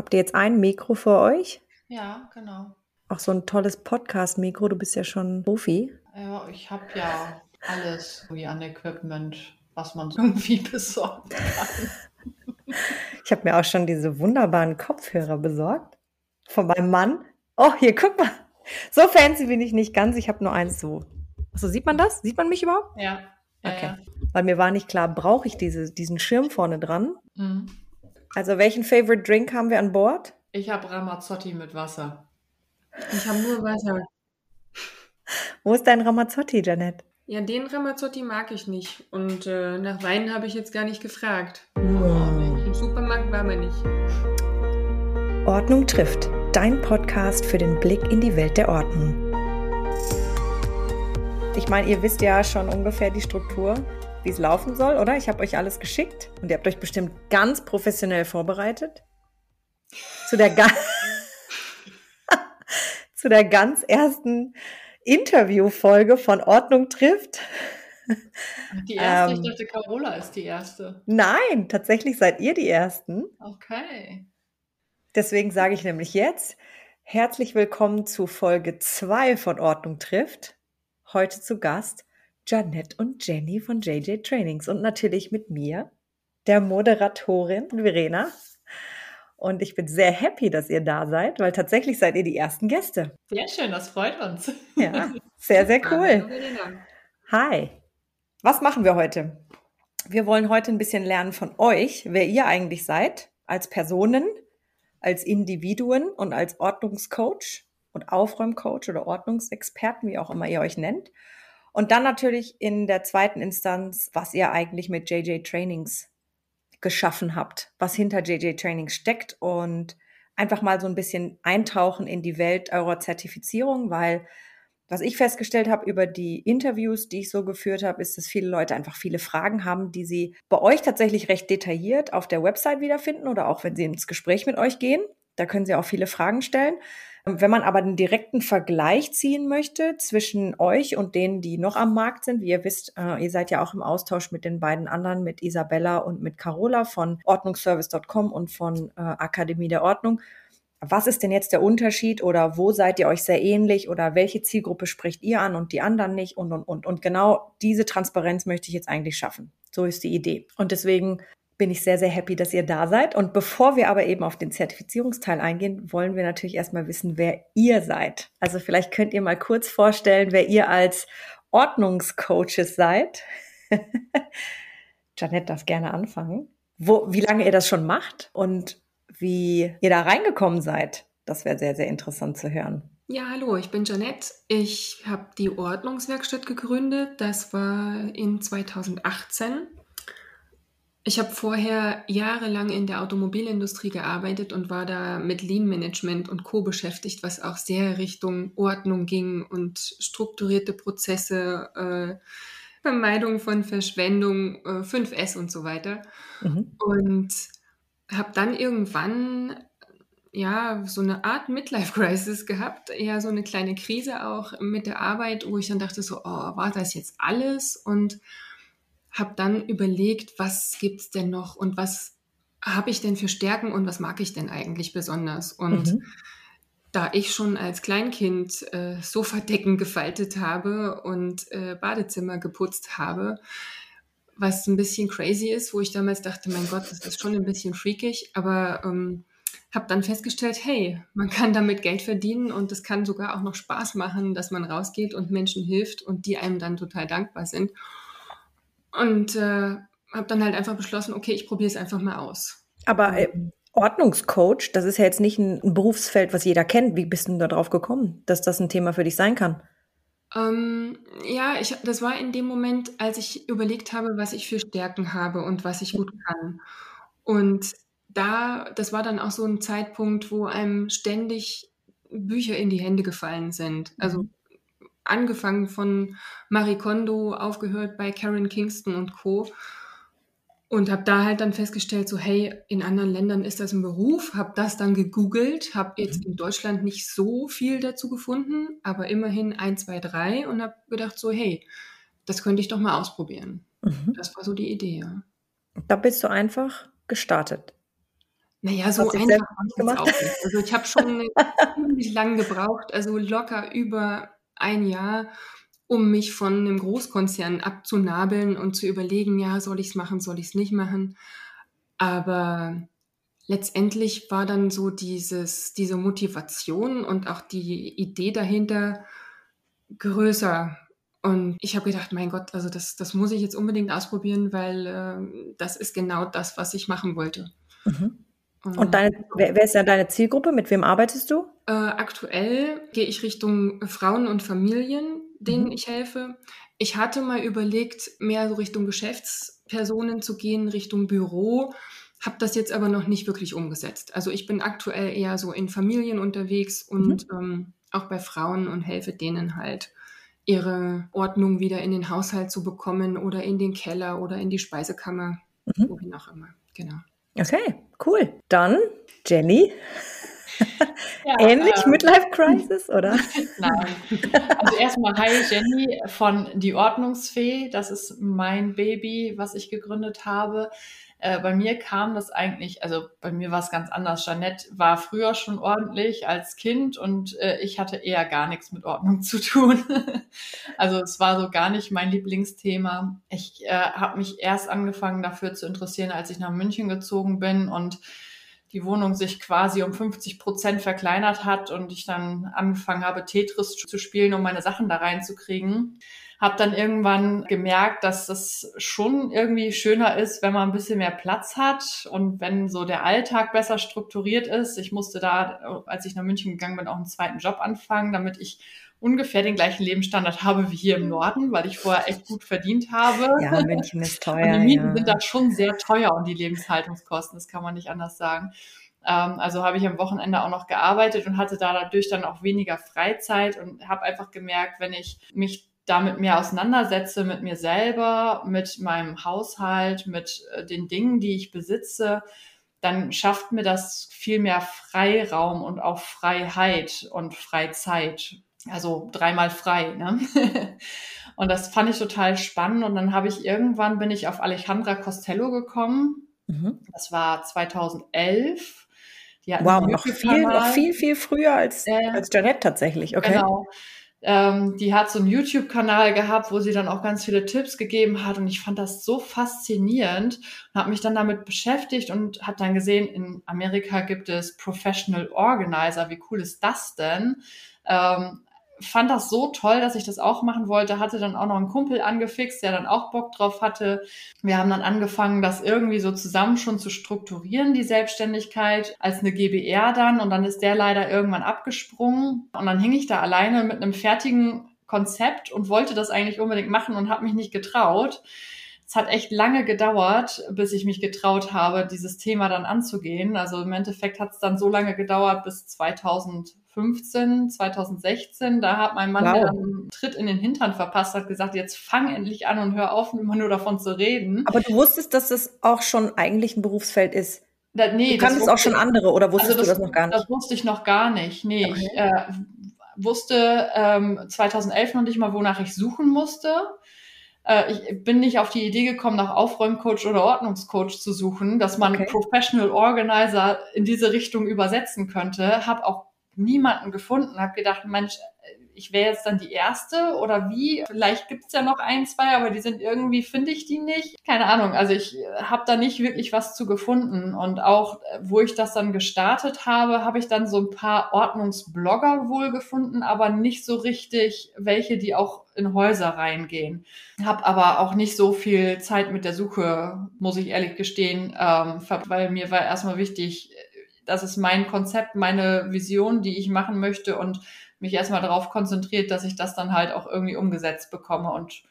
Habt ihr jetzt ein Mikro für euch? Ja, genau. Auch so ein tolles Podcast-Mikro. Du bist ja schon Profi. Ja, ich habe ja alles wie an Equipment, was man irgendwie besorgen kann. Ich habe mir auch schon diese wunderbaren Kopfhörer besorgt. Von meinem Mann. Oh, hier, guck mal. So fancy bin ich nicht ganz. Ich habe nur eins so. Achso, sieht man das? Sieht man mich überhaupt? Ja. ja Okay. ja. Weil mir war nicht klar, brauche ich diese, diesen Schirm vorne dran? Mhm. Also, welchen Favorite Drink haben wir an Bord? Ich habe Ramazzotti mit Wasser. Ich habe nur Wasser. Wo ist dein Ramazzotti, Janet? Ja, den Ramazzotti mag ich nicht. Und äh, nach Wein habe ich jetzt gar nicht gefragt. Hm. Im Supermarkt war man nicht. Ordnung trifft. Dein Podcast für den Blick in die Welt der Ordnung. Ich meine, ihr wisst ja schon ungefähr die Struktur, wie es laufen soll, oder? Ich habe euch alles geschickt und ihr habt euch bestimmt ganz professionell vorbereitet. Zu der, ga Zu der ganz ersten Interviewfolge von Ordnung trifft. Die erste, Ähm. ich dachte, Carola ist die erste. Nein, tatsächlich seid ihr die Ersten. Okay. Deswegen sage ich nämlich jetzt herzlich willkommen zu Folge 2 von Ordnung trifft. Heute zu Gast Janette und Jenny von JJ Trainings und natürlich mit mir, der Moderatorin Verena. Und ich bin sehr happy, dass ihr da seid, weil tatsächlich seid ihr die ersten Gäste. Sehr schön, das freut uns. Ja, sehr, sehr cool. Hi. Was machen wir heute? Wir wollen heute ein bisschen lernen von euch, wer ihr eigentlich seid, als Personen, als Individuen und als Ordnungscoach und Aufräumcoach oder Ordnungsexperten, wie auch immer ihr euch nennt. Und dann natürlich in der zweiten Instanz, was ihr eigentlich mit JJ Trainings geschaffen habt, was hinter JJ Trainings steckt und einfach mal so ein bisschen eintauchen in die Welt eurer Zertifizierung, weil was ich festgestellt habe über die Interviews, die ich so geführt habe, ist, dass viele Leute einfach viele Fragen haben, die sie bei euch tatsächlich recht detailliert auf der Website wiederfinden oder auch wenn sie ins Gespräch mit euch gehen. Da können sie auch viele Fragen stellen. Wenn man aber einen direkten Vergleich ziehen möchte zwischen euch und denen, die noch am Markt sind, wie ihr wisst, äh, ihr seid ja auch im Austausch mit den beiden anderen, mit Isabella und mit Carola von ordnungsservice.com und von äh, Akademie der Ordnung was ist denn jetzt der Unterschied oder wo seid ihr euch sehr ähnlich oder welche Zielgruppe spricht ihr an und die anderen nicht und, und, und. Und genau diese Transparenz möchte ich jetzt eigentlich schaffen. So ist die Idee. Und deswegen bin ich sehr, sehr happy, dass ihr da seid. Und bevor wir aber eben auf den Zertifizierungsteil eingehen, wollen wir natürlich erstmal wissen, wer ihr seid. Also vielleicht könnt ihr mal kurz vorstellen, wer ihr als Ordnungscoaches seid. Janette darf gerne anfangen. Wo, wie lange ihr das schon macht und wie ihr da reingekommen seid. Das wäre sehr, sehr interessant zu hören. Ja, hallo, ich bin Janette. Ich habe die Ordnungswerkstatt gegründet. Das war in 2018. Ich habe vorher jahrelang in der Automobilindustrie gearbeitet und war da mit Lean Management und Co beschäftigt, was auch sehr Richtung Ordnung ging und strukturierte Prozesse, äh, Vermeidung von Verschwendung, äh, 5S und so weiter. Mhm. Und habe dann irgendwann ja so eine Art Midlife Crisis gehabt, eher so eine kleine Krise auch mit der Arbeit, wo ich dann dachte so, oh, war das jetzt alles? Und habe dann überlegt, was gibt's denn noch und was habe ich denn für Stärken und was mag ich denn eigentlich besonders? Und Mhm. da ich schon als Kleinkind äh, Sofadecken gefaltet habe und äh, Badezimmer geputzt habe, was ein bisschen crazy ist, wo ich damals dachte, mein Gott, das ist schon ein bisschen freakig, aber ähm, habe dann festgestellt, hey, man kann damit Geld verdienen und es kann sogar auch noch Spaß machen, dass man rausgeht und Menschen hilft und die einem dann total dankbar sind. Und äh, habe dann halt einfach beschlossen, okay, ich probiere es einfach mal aus. Aber äh, Ordnungscoach, das ist ja jetzt nicht ein, ein Berufsfeld, was jeder kennt. Wie bist du da drauf gekommen, dass das ein Thema für dich sein kann? Ähm, ja, ich, das war in dem Moment, als ich überlegt habe, was ich für Stärken habe und was ich gut kann. Und da, das war dann auch so ein Zeitpunkt, wo einem ständig Bücher in die Hände gefallen sind. Also angefangen von Marie Kondo, aufgehört bei Karen Kingston und Co. Und habe da halt dann festgestellt, so hey, in anderen Ländern ist das ein Beruf, habe das dann gegoogelt, habe jetzt in Deutschland nicht so viel dazu gefunden, aber immerhin ein, zwei, drei und habe gedacht, so hey, das könnte ich doch mal ausprobieren. Mhm. Das war so die Idee. Ja. Da bist du einfach gestartet. Naja, so einfach habe ich gemacht? auch nicht. Also ich habe schon ziemlich lang gebraucht, also locker über ein Jahr, um mich von einem Großkonzern abzunabeln und zu überlegen, ja, soll ich es machen, soll ich es nicht machen. Aber letztendlich war dann so dieses, diese Motivation und auch die Idee dahinter größer. Und ich habe gedacht, mein Gott, also das, das muss ich jetzt unbedingt ausprobieren, weil äh, das ist genau das, was ich machen wollte. Mhm. Und deine, wer, wer ist ja deine Zielgruppe? Mit wem arbeitest du? Äh, aktuell gehe ich Richtung Frauen und Familien, denen Mhm. ich helfe. Ich hatte mal überlegt, mehr so Richtung Geschäftspersonen zu gehen, Richtung Büro, habe das jetzt aber noch nicht wirklich umgesetzt. Also ich bin aktuell eher so in Familien unterwegs und ähm, auch bei Frauen und helfe denen halt ihre Ordnung wieder in den Haushalt zu bekommen oder in den Keller oder in die Speisekammer, Mhm. wohin auch immer. Genau. Okay, cool. Dann, Jenny, Ja, ähnlich ähm, Midlife Crisis, oder? Nein. Also erstmal hi Jenny von Die Ordnungsfee. Das ist mein Baby, was ich gegründet habe. Äh, bei mir kam das eigentlich, also bei mir war es ganz anders. Jeanette war früher schon ordentlich als Kind und äh, ich hatte eher gar nichts mit Ordnung zu tun. also es war so gar nicht mein Lieblingsthema. Ich äh, habe mich erst angefangen dafür zu interessieren, als ich nach München gezogen bin und die Wohnung sich quasi um 50 Prozent verkleinert hat und ich dann angefangen habe, Tetris zu spielen, um meine Sachen da reinzukriegen. Habe dann irgendwann gemerkt, dass das schon irgendwie schöner ist, wenn man ein bisschen mehr Platz hat und wenn so der Alltag besser strukturiert ist. Ich musste da, als ich nach München gegangen bin, auch einen zweiten Job anfangen, damit ich ungefähr den gleichen Lebensstandard habe wie hier im Norden, weil ich vorher echt gut verdient habe. Ja, München ist Und teuer. die Mieten ja. sind da schon sehr teuer und die Lebenshaltungskosten, das kann man nicht anders sagen. Ähm, also habe ich am Wochenende auch noch gearbeitet und hatte da dadurch dann auch weniger Freizeit und habe einfach gemerkt, wenn ich mich damit mehr auseinandersetze mit mir selber, mit meinem Haushalt, mit äh, den Dingen, die ich besitze, dann schafft mir das viel mehr Freiraum und auch Freiheit und Freizeit. Also dreimal frei. Ne? und das fand ich total spannend. Und dann habe ich irgendwann bin ich auf Alejandra Costello gekommen. Mhm. Das war 2011. Die hat Wow, noch viel, noch viel, viel früher als, Äh, als Janet tatsächlich. Okay. Genau. Ähm, die hat so einen YouTube-Kanal gehabt, wo sie dann auch ganz viele Tipps gegeben hat und ich fand das so faszinierend und habe mich dann damit beschäftigt und habe dann gesehen, in Amerika gibt es Professional Organizer. Wie cool ist das denn? Ähm, fand das so toll, dass ich das auch machen wollte, hatte dann auch noch einen Kumpel angefixt, der dann auch Bock drauf hatte. Wir haben dann angefangen, das irgendwie so zusammen schon zu strukturieren, die Selbstständigkeit, als eine GBR dann. Und dann ist der leider irgendwann abgesprungen. Und dann hing ich da alleine mit einem fertigen Konzept und wollte das eigentlich unbedingt machen und habe mich nicht getraut. Es hat echt lange gedauert, bis ich mich getraut habe, dieses Thema dann anzugehen. Also im Endeffekt hat es dann so lange gedauert bis 2015, 2016. Da hat mein Mann Wow. einen Tritt in den Hintern verpasst, hat gesagt, jetzt fang endlich an und hör auf, immer nur davon zu reden. Aber du wusstest, dass das auch schon eigentlich ein Berufsfeld ist. Da, nee, Du kanntest das auch schon andere oder wusstest also du das noch gar nicht? Das wusste ich noch gar nicht. Nee, Okay. ich äh, wusste ähm, 2011 noch nicht mal, wonach ich suchen musste. Äh, ich bin nicht auf die Idee gekommen, nach Aufräumcoach oder Ordnungscoach zu suchen, dass man Okay. Professional Organizer in diese Richtung übersetzen könnte. Habe auch niemanden gefunden. Habe gedacht, Mensch, ich wäre jetzt dann die Erste oder wie? Vielleicht gibt's ja noch ein, zwei, aber die sind irgendwie, finde ich die nicht. Keine Ahnung. Also ich habe da nicht wirklich was zu gefunden. Und auch, äh, wo ich das dann gestartet habe, habe ich dann so ein paar Ordnungsblogger wohl gefunden, aber nicht so richtig welche, die auch in Häuser reingehen. Habe aber auch nicht so viel Zeit mit der Suche, muss ich ehrlich gestehen, ähm, weil mir war erstmal wichtig, das ist mein Konzept, meine Vision, die ich machen möchte und mich erstmal darauf konzentriert, dass ich das dann halt auch irgendwie umgesetzt bekomme und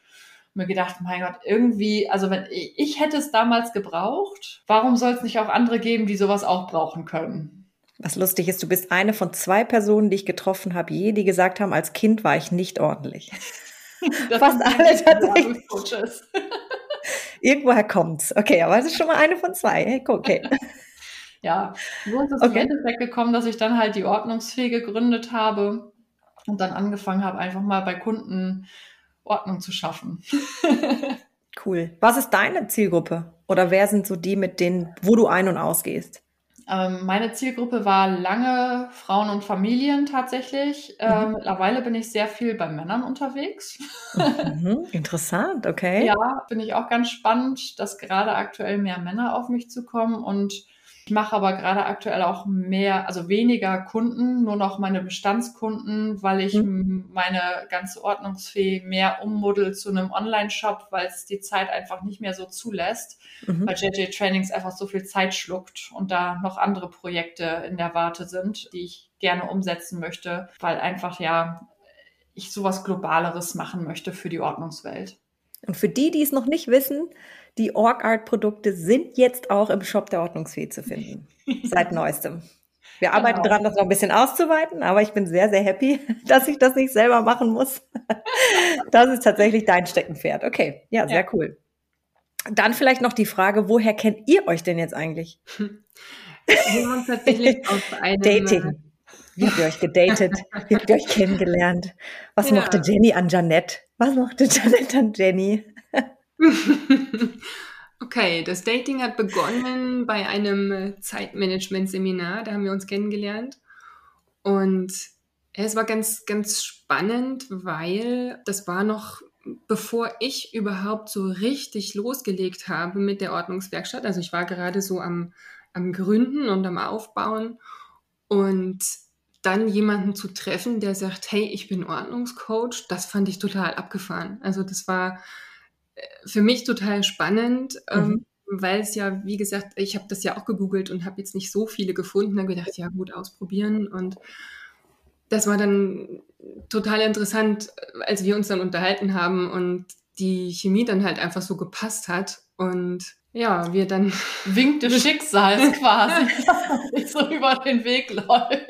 mir gedacht, mein Gott, irgendwie, also wenn ich, ich hätte es damals gebraucht, warum soll es nicht auch andere geben, die sowas auch brauchen können? Was lustig ist, du bist eine von zwei Personen, die ich getroffen habe, je, die gesagt haben, als Kind war ich nicht ordentlich. Das Fast alle tatsächlich. Irgendwoher kommt's. Okay, aber es ist schon mal eine von zwei. Hey, Okay. Ja, so ist es im Okay. Endeffekt gekommen, dass ich dann halt die Ordnungsfee gegründet habe und dann angefangen habe, einfach mal bei Kunden Ordnung zu schaffen. Cool. Was ist deine Zielgruppe? Oder wer sind so die, mit denen, wo du ein- und ausgehst? Ähm, meine Zielgruppe war lange Frauen und Familien tatsächlich. Ähm, mhm. mittlerweile bin ich sehr viel bei Männern unterwegs. Mhm, interessant, okay. Ja, finde ich auch ganz spannend, dass gerade aktuell mehr Männer auf mich zukommen und ich mache aber gerade aktuell auch mehr, also weniger Kunden, nur noch meine Bestandskunden, weil ich mhm. meine ganze Ordnungsfee mehr ummuddel zu einem Online-Shop, weil es die Zeit einfach nicht mehr so zulässt, mhm. weil JJ Trainings einfach so viel Zeit schluckt und da noch andere Projekte in der Warte sind, die ich gerne umsetzen möchte, weil einfach ja ich sowas Globaleres machen möchte für die Ordnungswelt. Und für die, die es noch nicht wissen, die OrgArt-Produkte sind jetzt auch im Shop der Ordnungsfee zu finden. seit neuestem. Wir arbeiten genau. dran, das noch ein bisschen auszuweiten, aber ich bin sehr, sehr happy, dass ich das nicht selber machen muss. Das ist tatsächlich dein Steckenpferd. Okay, ja, sehr ja. cool. Dann vielleicht noch die Frage, woher kennt ihr euch denn jetzt eigentlich? Wir haben uns tatsächlich auf einem Dating. Wie habt ihr euch gedatet? Wie habt ihr euch kennengelernt? Was ja. mochte Jenny an Janette? Was mochte Janette an Jenny? okay, das Dating hat begonnen bei einem Zeitmanagement-Seminar. Da haben wir uns kennengelernt. Und es war ganz, ganz spannend, weil das war noch bevor ich überhaupt so richtig losgelegt habe mit der Ordnungswerkstatt. Also ich war gerade so am, am Gründen und am Aufbauen. Und dann jemanden zu treffen, der sagt, hey, ich bin Ordnungscoach, das fand ich total abgefahren. Also das war für mich total spannend, ähm, mhm. ähm, weil es ja, wie gesagt, ich habe das ja auch gegoogelt und habe jetzt nicht so viele gefunden. Dann gedacht, ja gut, ausprobieren. Und das war dann total interessant, als wir uns dann unterhalten haben und die Chemie dann halt einfach so gepasst hat. Und ja, wir dann. Winkt des Schicksals quasi, so über den Weg läuft.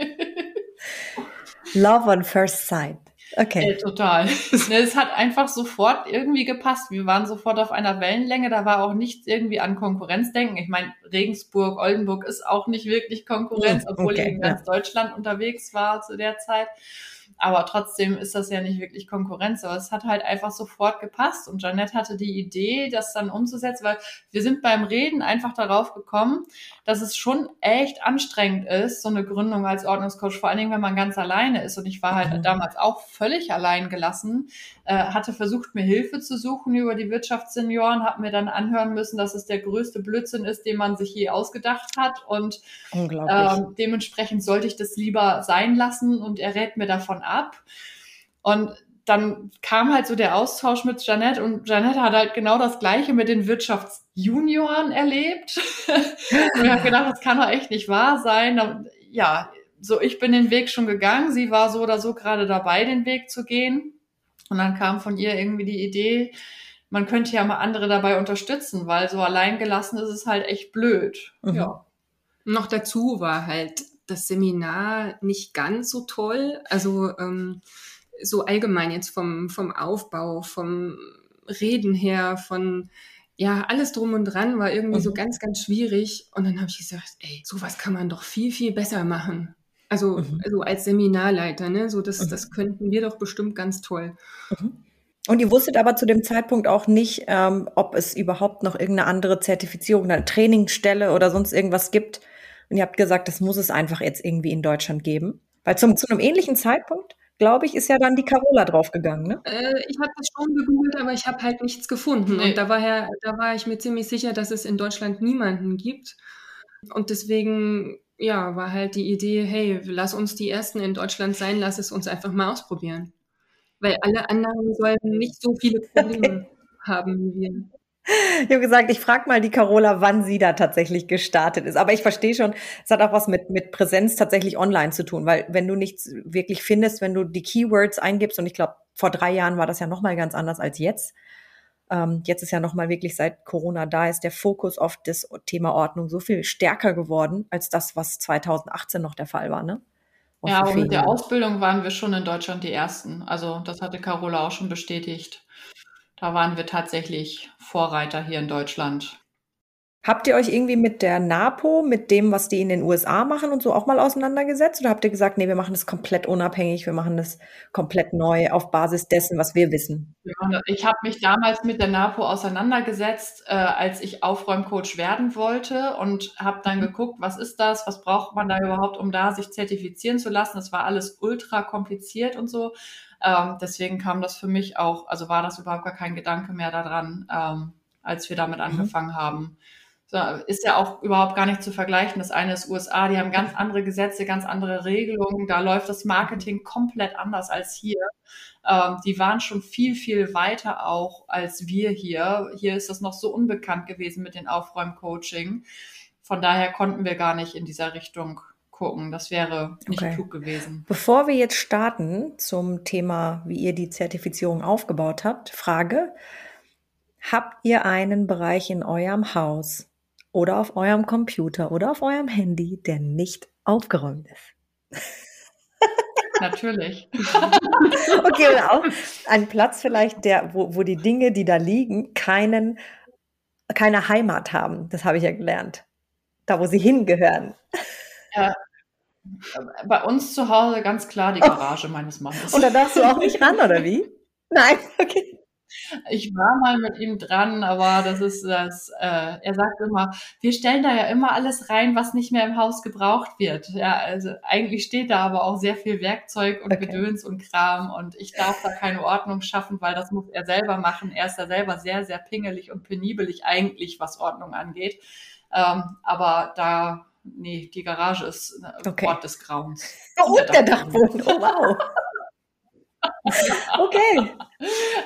Love on first sight. Okay. Äh, total. es hat einfach sofort irgendwie gepasst. Wir waren sofort auf einer Wellenlänge. Da war auch nichts irgendwie an Konkurrenzdenken. Ich meine, Regensburg, Oldenburg ist auch nicht wirklich Konkurrenz, obwohl okay, ich in ganz ja. Deutschland unterwegs war zu der Zeit. Aber trotzdem ist das ja nicht wirklich Konkurrenz. Aber es hat halt einfach sofort gepasst. Und Janette hatte die Idee, das dann umzusetzen, weil wir sind beim Reden einfach darauf gekommen, dass es schon echt anstrengend ist, so eine Gründung als Ordnungscoach, vor allen Dingen, wenn man ganz alleine ist. Und ich war halt mhm. damals auch völlig allein gelassen, äh, hatte versucht, mir Hilfe zu suchen über die Wirtschaftssenioren, habe mir dann anhören müssen, dass es der größte Blödsinn ist, den man sich je ausgedacht hat. Und äh, dementsprechend sollte ich das lieber sein lassen. Und er rät mir davon ab. Und dann kam halt so der Austausch mit Janette und Janette hat halt genau das Gleiche mit den Wirtschaftsjunioren erlebt. und ich habe gedacht, das kann doch echt nicht wahr sein. Ja, so ich bin den Weg schon gegangen. Sie war so oder so gerade dabei, den Weg zu gehen. Und dann kam von ihr irgendwie die Idee, man könnte ja mal andere dabei unterstützen, weil so allein gelassen ist es halt echt blöd. Mhm. Ja. Noch dazu war halt das Seminar nicht ganz so toll. Also ähm, so allgemein jetzt vom, vom Aufbau, vom Reden her, von ja, alles drum und dran war irgendwie mhm. so ganz, ganz schwierig. Und dann habe ich gesagt, ey, sowas kann man doch viel, viel besser machen. Also, mhm. also als Seminarleiter, ne? So, das, mhm. das könnten wir doch bestimmt ganz toll. Mhm. Und ihr wusstet aber zu dem Zeitpunkt auch nicht, ähm, ob es überhaupt noch irgendeine andere Zertifizierung, eine Trainingsstelle oder sonst irgendwas gibt, und ihr habt gesagt, das muss es einfach jetzt irgendwie in Deutschland geben. Weil zum, zu einem ähnlichen Zeitpunkt, glaube ich, ist ja dann die Carola draufgegangen, ne? Äh, ich habe das schon gegoogelt, aber ich habe halt nichts gefunden. Nee. Und da war, ja, da war ich mir ziemlich sicher, dass es in Deutschland niemanden gibt. Und deswegen, ja, war halt die Idee, hey, lass uns die Ersten in Deutschland sein, lass es uns einfach mal ausprobieren. Weil alle anderen sollen nicht so viele Probleme okay. haben wie wir. Ich habe gesagt, ich frage mal die Carola, wann sie da tatsächlich gestartet ist. Aber ich verstehe schon, es hat auch was mit, mit Präsenz tatsächlich online zu tun, weil wenn du nichts wirklich findest, wenn du die Keywords eingibst, und ich glaube, vor drei Jahren war das ja nochmal ganz anders als jetzt. Ähm, jetzt ist ja nochmal wirklich seit Corona da ist der Fokus auf das Thema Ordnung so viel stärker geworden, als das, was 2018 noch der Fall war, ne? ja, aber mit der Ausbildung waren wir schon in Deutschland die Ersten. Also das hatte Carola auch schon bestätigt. Da waren wir tatsächlich Vorreiter hier in Deutschland. Habt ihr euch irgendwie mit der NAPO, mit dem, was die in den USA machen und so auch mal auseinandergesetzt? Oder habt ihr gesagt, nee, wir machen das komplett unabhängig, wir machen das komplett neu auf Basis dessen, was wir wissen? Ja, ich habe mich damals mit der NAPO auseinandergesetzt, äh, als ich Aufräumcoach werden wollte und habe dann mhm. geguckt, was ist das, was braucht man da überhaupt, um da sich zertifizieren zu lassen. Das war alles ultra kompliziert und so. Ähm, deswegen kam das für mich auch, also war das überhaupt gar kein Gedanke mehr daran, ähm, als wir damit mhm. angefangen haben ist ja auch überhaupt gar nicht zu vergleichen. Das eine ist USA, die haben ganz andere Gesetze, ganz andere Regelungen. Da läuft das Marketing komplett anders als hier. Ähm, die waren schon viel, viel weiter auch als wir hier. Hier ist das noch so unbekannt gewesen mit den Aufräumcoaching. Von daher konnten wir gar nicht in dieser Richtung gucken. Das wäre nicht okay. klug gewesen. Bevor wir jetzt starten zum Thema, wie ihr die Zertifizierung aufgebaut habt, Frage. Habt ihr einen Bereich in eurem Haus, oder auf eurem Computer oder auf eurem Handy, der nicht aufgeräumt ist. Natürlich. okay, und auch ein Platz vielleicht, der, wo, wo die Dinge, die da liegen, keinen, keine Heimat haben. Das habe ich ja gelernt. Da, wo sie hingehören. Ja, bei uns zu Hause ganz klar die Garage oh. meines Mannes. Und da darfst du auch nicht ran, oder wie? Nein, okay. Ich war mal mit ihm dran, aber das ist das, äh, er sagt immer, wir stellen da ja immer alles rein, was nicht mehr im Haus gebraucht wird. Ja, also eigentlich steht da aber auch sehr viel Werkzeug und okay. Gedöns und Kram und ich darf da keine Ordnung schaffen, weil das muss er selber machen. Er ist da selber sehr, sehr pingelig und penibelig eigentlich, was Ordnung angeht. Ähm, aber da, nee, die Garage ist ein okay. Ort des Grauens. Oh, und der Dachboden, oh wow. Okay.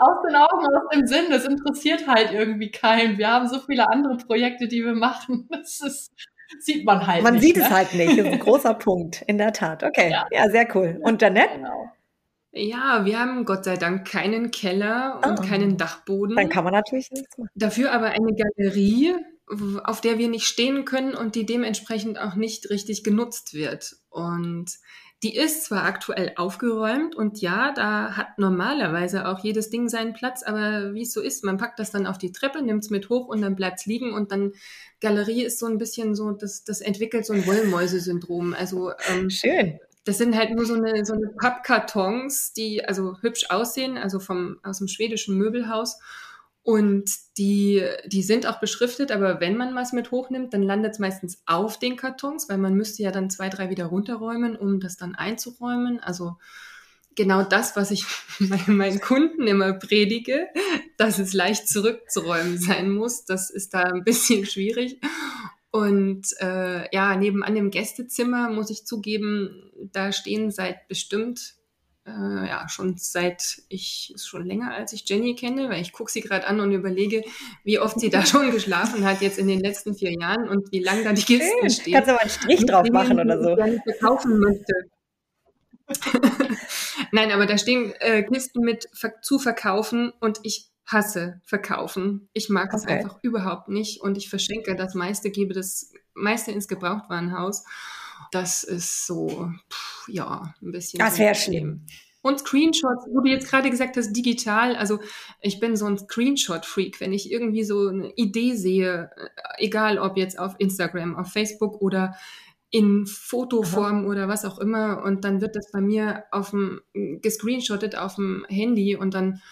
Aus den Augen, aus dem Sinn. Das interessiert halt irgendwie keinen. Wir haben so viele andere Projekte, die wir machen. Das ist, sieht man halt man nicht. Man sieht ne? es halt nicht. Das ist ein großer Punkt, in der Tat. Okay. Ja, ja sehr cool. Und Janette? Genau. Ja, wir haben Gott sei Dank keinen Keller und oh. keinen Dachboden. Dann kann man natürlich nichts machen. Dafür aber eine Galerie, auf der wir nicht stehen können und die dementsprechend auch nicht richtig genutzt wird. Und die ist zwar aktuell aufgeräumt und ja, da hat normalerweise auch jedes Ding seinen Platz, aber wie es so ist, man packt das dann auf die Treppe, nimmt es mit hoch und dann bleibt es liegen und dann Galerie ist so ein bisschen so, das, das entwickelt so ein Wollmäuse-Syndrom. Also ähm, schön. Das sind halt nur so eine, so eine Pappkartons, die also hübsch aussehen, also vom, aus dem schwedischen Möbelhaus. Und die, die sind auch beschriftet, aber wenn man was mit hochnimmt, dann landet es meistens auf den Kartons, weil man müsste ja dann zwei, drei wieder runterräumen, um das dann einzuräumen. Also genau das, was ich meinen Kunden immer predige, dass es leicht zurückzuräumen sein muss, das ist da ein bisschen schwierig. Und äh, ja, nebenan im Gästezimmer muss ich zugeben, da stehen seit bestimmt äh, ja, schon seit ich, ist schon länger als ich Jenny kenne, weil ich gucke sie gerade an und überlege, wie oft sie da schon geschlafen hat jetzt in den letzten vier Jahren und wie lange da die Kisten stehen. Kannst du mal einen Strich drauf machen oder so. Ich verkaufen möchte. Nein, aber da stehen äh, Kisten mit zu verkaufen und ich hasse verkaufen. Ich mag es okay. einfach überhaupt nicht und ich verschenke das meiste, gebe das meiste ins Gebrauchtwarenhaus. Das ist so, pff, ja, ein bisschen. Das wäre schlimm. Und Screenshots, wo du jetzt gerade gesagt hast, digital. Also ich bin so ein Screenshot-Freak. Wenn ich irgendwie so eine Idee sehe, äh, egal ob jetzt auf Instagram, auf Facebook oder in Fotoform Aha. oder was auch immer, und dann wird das bei mir auf dem gescreenshottet auf dem Handy und dann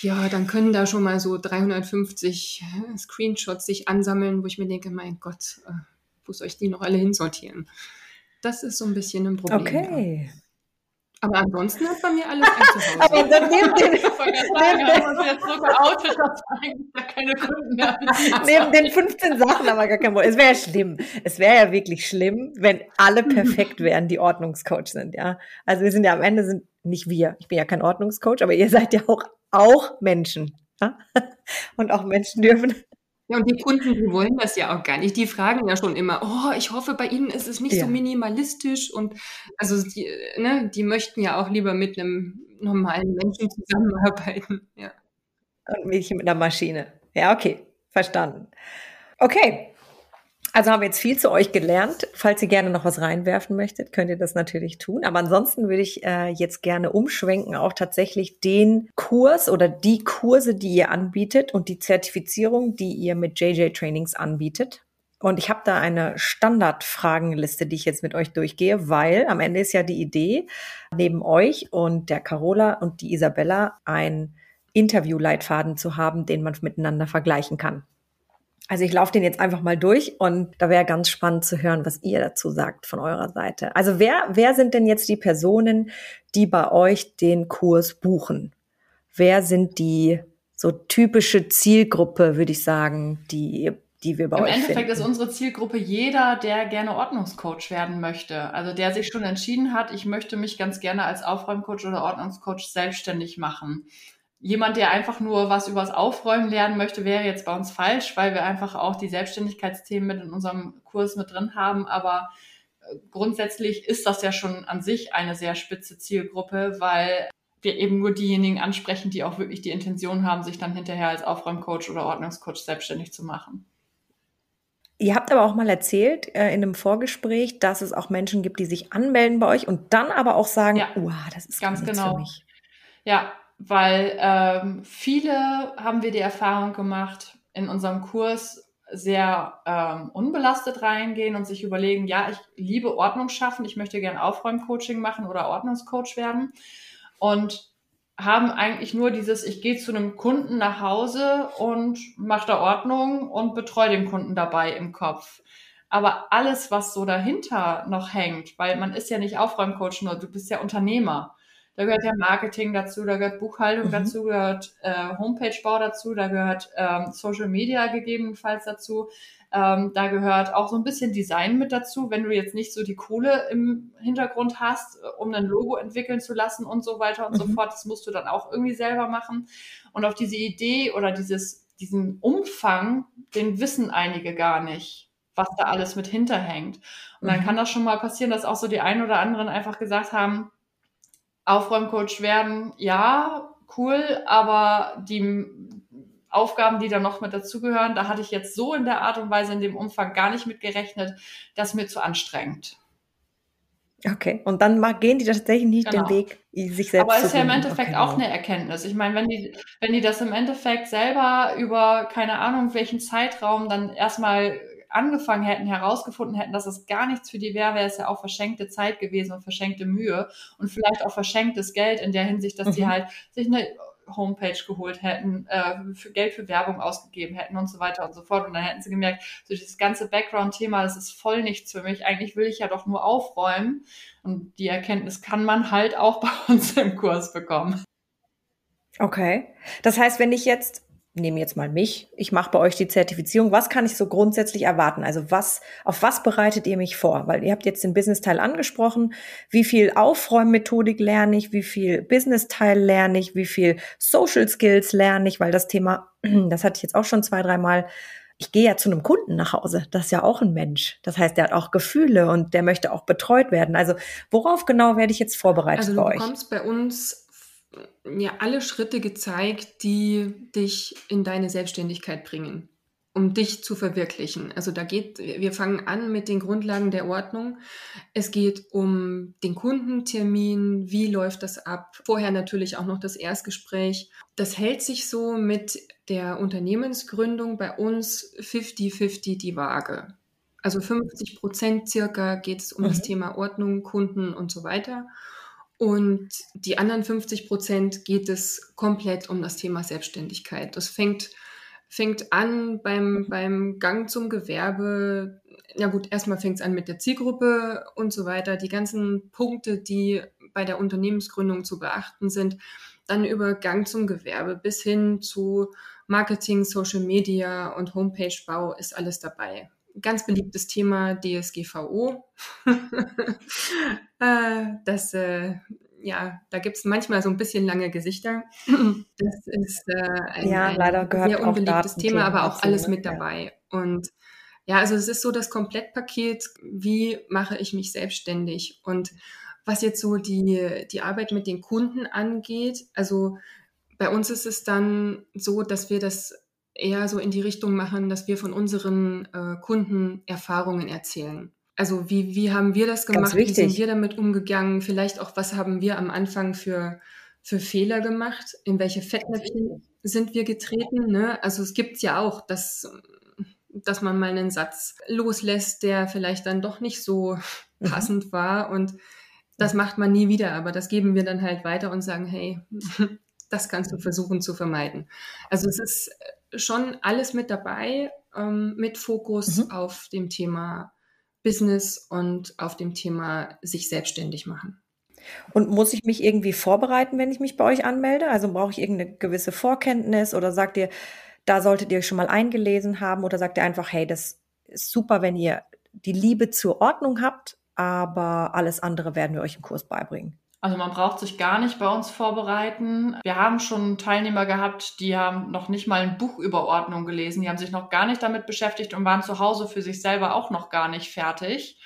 ja, dann können da schon mal so 350 äh, Screenshots sich ansammeln, wo ich mir denke, mein Gott, äh, wo soll ich die noch alle hinsortieren? Das ist so ein bisschen ein Problem. Okay. Aber ansonsten hat bei mir alles ein Zuhause. Aber dann neben den, neben den 15 Sachen aber gar kein Problem. Es wäre ja schlimm. Es wäre ja wirklich schlimm, wenn alle perfekt wären, die Ordnungscoach sind, ja. Also wir sind ja am Ende sind nicht wir. Ich bin ja kein Ordnungscoach, aber ihr seid ja auch, auch Menschen. Ja? Und auch Menschen dürfen ja, und die Kunden, die wollen das ja auch gar nicht. Die fragen ja schon immer, oh, ich hoffe, bei Ihnen ist es nicht ja. so minimalistisch. Und also die, ne, die möchten ja auch lieber mit einem normalen Menschen zusammenarbeiten. Ja. Und Mädchen mit einer Maschine. Ja, okay, verstanden. Okay. Also haben wir jetzt viel zu euch gelernt. Falls ihr gerne noch was reinwerfen möchtet, könnt ihr das natürlich tun. Aber ansonsten würde ich äh, jetzt gerne umschwenken, auch tatsächlich den Kurs oder die Kurse, die ihr anbietet und die Zertifizierung, die ihr mit JJ Trainings anbietet. Und ich habe da eine Standardfragenliste, die ich jetzt mit euch durchgehe, weil am Ende ist ja die Idee, neben euch und der Carola und die Isabella ein Interviewleitfaden zu haben, den man miteinander vergleichen kann. Also ich laufe den jetzt einfach mal durch und da wäre ganz spannend zu hören, was ihr dazu sagt von eurer Seite. Also wer, wer sind denn jetzt die Personen, die bei euch den Kurs buchen? Wer sind die so typische Zielgruppe, würde ich sagen, die die wir bei Im euch Endeffekt finden? ist unsere Zielgruppe jeder, der gerne Ordnungscoach werden möchte. Also der sich schon entschieden hat, ich möchte mich ganz gerne als Aufräumcoach oder Ordnungscoach selbstständig machen jemand, der einfach nur was übers Aufräumen lernen möchte, wäre jetzt bei uns falsch, weil wir einfach auch die Selbstständigkeitsthemen mit in unserem Kurs mit drin haben. Aber äh, grundsätzlich ist das ja schon an sich eine sehr spitze Zielgruppe, weil wir eben nur diejenigen ansprechen, die auch wirklich die Intention haben, sich dann hinterher als Aufräumcoach oder Ordnungscoach selbstständig zu machen. Ihr habt aber auch mal erzählt äh, in einem Vorgespräch, dass es auch Menschen gibt, die sich anmelden bei euch und dann aber auch sagen, ja, wow, das ist ganz genau. für mich. Ja, weil ähm, viele haben wir die Erfahrung gemacht, in unserem Kurs sehr ähm, unbelastet reingehen und sich überlegen, ja, ich liebe Ordnung schaffen, ich möchte gerne Aufräumcoaching machen oder Ordnungscoach werden und haben eigentlich nur dieses, ich gehe zu einem Kunden nach Hause und mache da Ordnung und betreue den Kunden dabei im Kopf. Aber alles, was so dahinter noch hängt, weil man ist ja nicht Aufräumcoach nur, du bist ja Unternehmer. Da gehört ja Marketing dazu, da gehört Buchhaltung mhm. dazu, gehört äh, Homepage-Bau dazu, da gehört ähm, Social Media gegebenenfalls dazu. Ähm, da gehört auch so ein bisschen Design mit dazu, wenn du jetzt nicht so die Kohle im Hintergrund hast, äh, um ein Logo entwickeln zu lassen und so weiter und mhm. so fort. Das musst du dann auch irgendwie selber machen. Und auf diese Idee oder dieses, diesen Umfang, den wissen einige gar nicht, was da alles mit hinterhängt. Und dann mhm. kann das schon mal passieren, dass auch so die einen oder anderen einfach gesagt haben, Aufräumcoach werden, ja, cool, aber die Aufgaben, die da noch mit dazugehören, da hatte ich jetzt so in der Art und Weise in dem Umfang gar nicht mit gerechnet, das ist mir zu anstrengend. Okay, und dann gehen die tatsächlich nicht genau. den Weg, sich selbst Aber es ist ja im Endeffekt okay, auch eine Erkenntnis. Ich meine, wenn die, wenn die das im Endeffekt selber über keine Ahnung welchen Zeitraum dann erstmal angefangen hätten, herausgefunden hätten, dass es gar nichts für die wäre, wäre es ja auch verschenkte Zeit gewesen und verschenkte Mühe und vielleicht auch verschenktes Geld in der Hinsicht, dass mhm. die halt sich eine Homepage geholt hätten, äh, für Geld für Werbung ausgegeben hätten und so weiter und so fort. Und dann hätten sie gemerkt, so dieses ganze Background-Thema, das ist voll nichts für mich. Eigentlich will ich ja doch nur aufräumen. Und die Erkenntnis kann man halt auch bei uns im Kurs bekommen. Okay. Das heißt, wenn ich jetzt nehme jetzt mal mich, ich mache bei euch die Zertifizierung. Was kann ich so grundsätzlich erwarten? Also was, auf was bereitet ihr mich vor? Weil ihr habt jetzt den Business-Teil angesprochen. Wie viel Aufräummethodik lerne ich? Wie viel Business-Teil lerne ich? Wie viel Social Skills lerne ich? Weil das Thema, das hatte ich jetzt auch schon zwei, dreimal. Ich gehe ja zu einem Kunden nach Hause. Das ist ja auch ein Mensch. Das heißt, der hat auch Gefühle und der möchte auch betreut werden. Also worauf genau werde ich jetzt vorbereitet also, bei euch? Du kommst bei uns ja alle Schritte gezeigt, die dich in deine Selbstständigkeit bringen, um dich zu verwirklichen. Also da geht, wir fangen an mit den Grundlagen der Ordnung. Es geht um den Kundentermin, wie läuft das ab? Vorher natürlich auch noch das Erstgespräch. Das hält sich so mit der Unternehmensgründung bei uns 50-50 die Waage. Also 50 Prozent circa geht es um mhm. das Thema Ordnung, Kunden und so weiter. Und die anderen 50 Prozent geht es komplett um das Thema Selbstständigkeit. Das fängt, fängt an beim, beim Gang zum Gewerbe. Ja gut, erstmal fängt es an mit der Zielgruppe und so weiter. Die ganzen Punkte, die bei der Unternehmensgründung zu beachten sind. Dann über Gang zum Gewerbe bis hin zu Marketing, Social Media und Homepagebau ist alles dabei ganz beliebtes Thema DSGVO. äh, das, äh, ja, da gibt es manchmal so ein bisschen lange Gesichter. Das ist äh, ein, ja, leider gehört sehr unbeliebtes Thema, aber auch alles ne? mit dabei. Ja. Und ja, also es ist so das Komplettpaket, wie mache ich mich selbstständig? Und was jetzt so die, die Arbeit mit den Kunden angeht, also bei uns ist es dann so, dass wir das eher so in die Richtung machen, dass wir von unseren äh, Kunden Erfahrungen erzählen. Also wie, wie haben wir das gemacht? Wie sind wir damit umgegangen? Vielleicht auch, was haben wir am Anfang für, für Fehler gemacht? In welche Fettnäpfchen sind wir getreten? Ne? Also es gibt ja auch, dass, dass man mal einen Satz loslässt, der vielleicht dann doch nicht so mhm. passend war. Und das macht man nie wieder, aber das geben wir dann halt weiter und sagen, hey, das kannst du versuchen zu vermeiden. Also es ist schon alles mit dabei, ähm, mit Fokus mhm. auf dem Thema Business und auf dem Thema sich selbstständig machen. Und muss ich mich irgendwie vorbereiten, wenn ich mich bei euch anmelde? Also brauche ich irgendeine gewisse Vorkenntnis oder sagt ihr, da solltet ihr euch schon mal eingelesen haben oder sagt ihr einfach, hey, das ist super, wenn ihr die Liebe zur Ordnung habt, aber alles andere werden wir euch im Kurs beibringen? Also man braucht sich gar nicht bei uns vorbereiten. Wir haben schon Teilnehmer gehabt, die haben noch nicht mal ein Buch über Ordnung gelesen, die haben sich noch gar nicht damit beschäftigt und waren zu Hause für sich selber auch noch gar nicht fertig.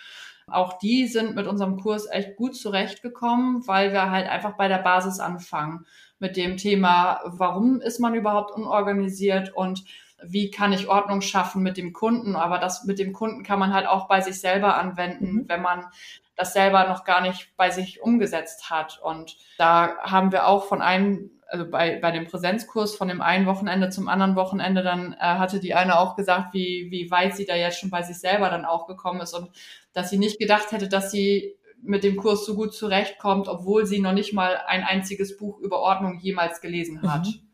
Auch die sind mit unserem Kurs echt gut zurechtgekommen, weil wir halt einfach bei der Basis anfangen mit dem Thema, warum ist man überhaupt unorganisiert und wie kann ich Ordnung schaffen mit dem Kunden. Aber das mit dem Kunden kann man halt auch bei sich selber anwenden, mhm. wenn man das selber noch gar nicht bei sich umgesetzt hat. Und da haben wir auch von einem, also bei, bei dem Präsenzkurs von dem einen Wochenende zum anderen Wochenende, dann äh, hatte die eine auch gesagt, wie, wie weit sie da jetzt schon bei sich selber dann auch gekommen ist und dass sie nicht gedacht hätte, dass sie mit dem Kurs so gut zurechtkommt, obwohl sie noch nicht mal ein einziges Buch über Ordnung jemals gelesen hat. Mhm.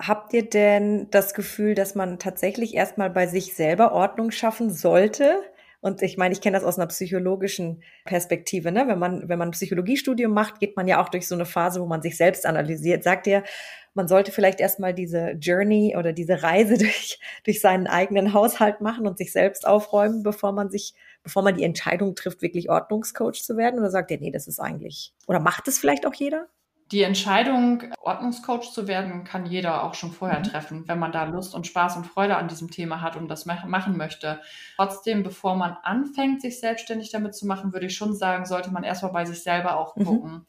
Habt ihr denn das Gefühl, dass man tatsächlich erstmal bei sich selber Ordnung schaffen sollte? Und ich meine, ich kenne das aus einer psychologischen Perspektive. Ne? Wenn man, wenn man ein Psychologiestudium macht, geht man ja auch durch so eine Phase, wo man sich selbst analysiert. Sagt ihr, man sollte vielleicht erstmal diese Journey oder diese Reise durch, durch seinen eigenen Haushalt machen und sich selbst aufräumen, bevor man sich, bevor man die Entscheidung trifft, wirklich Ordnungscoach zu werden? Oder sagt ihr, nee, das ist eigentlich, oder macht es vielleicht auch jeder? Die Entscheidung, Ordnungscoach zu werden, kann jeder auch schon vorher mhm. treffen, wenn man da Lust und Spaß und Freude an diesem Thema hat und das machen möchte. Trotzdem, bevor man anfängt, sich selbstständig damit zu machen, würde ich schon sagen, sollte man erstmal bei sich selber auch mhm. gucken.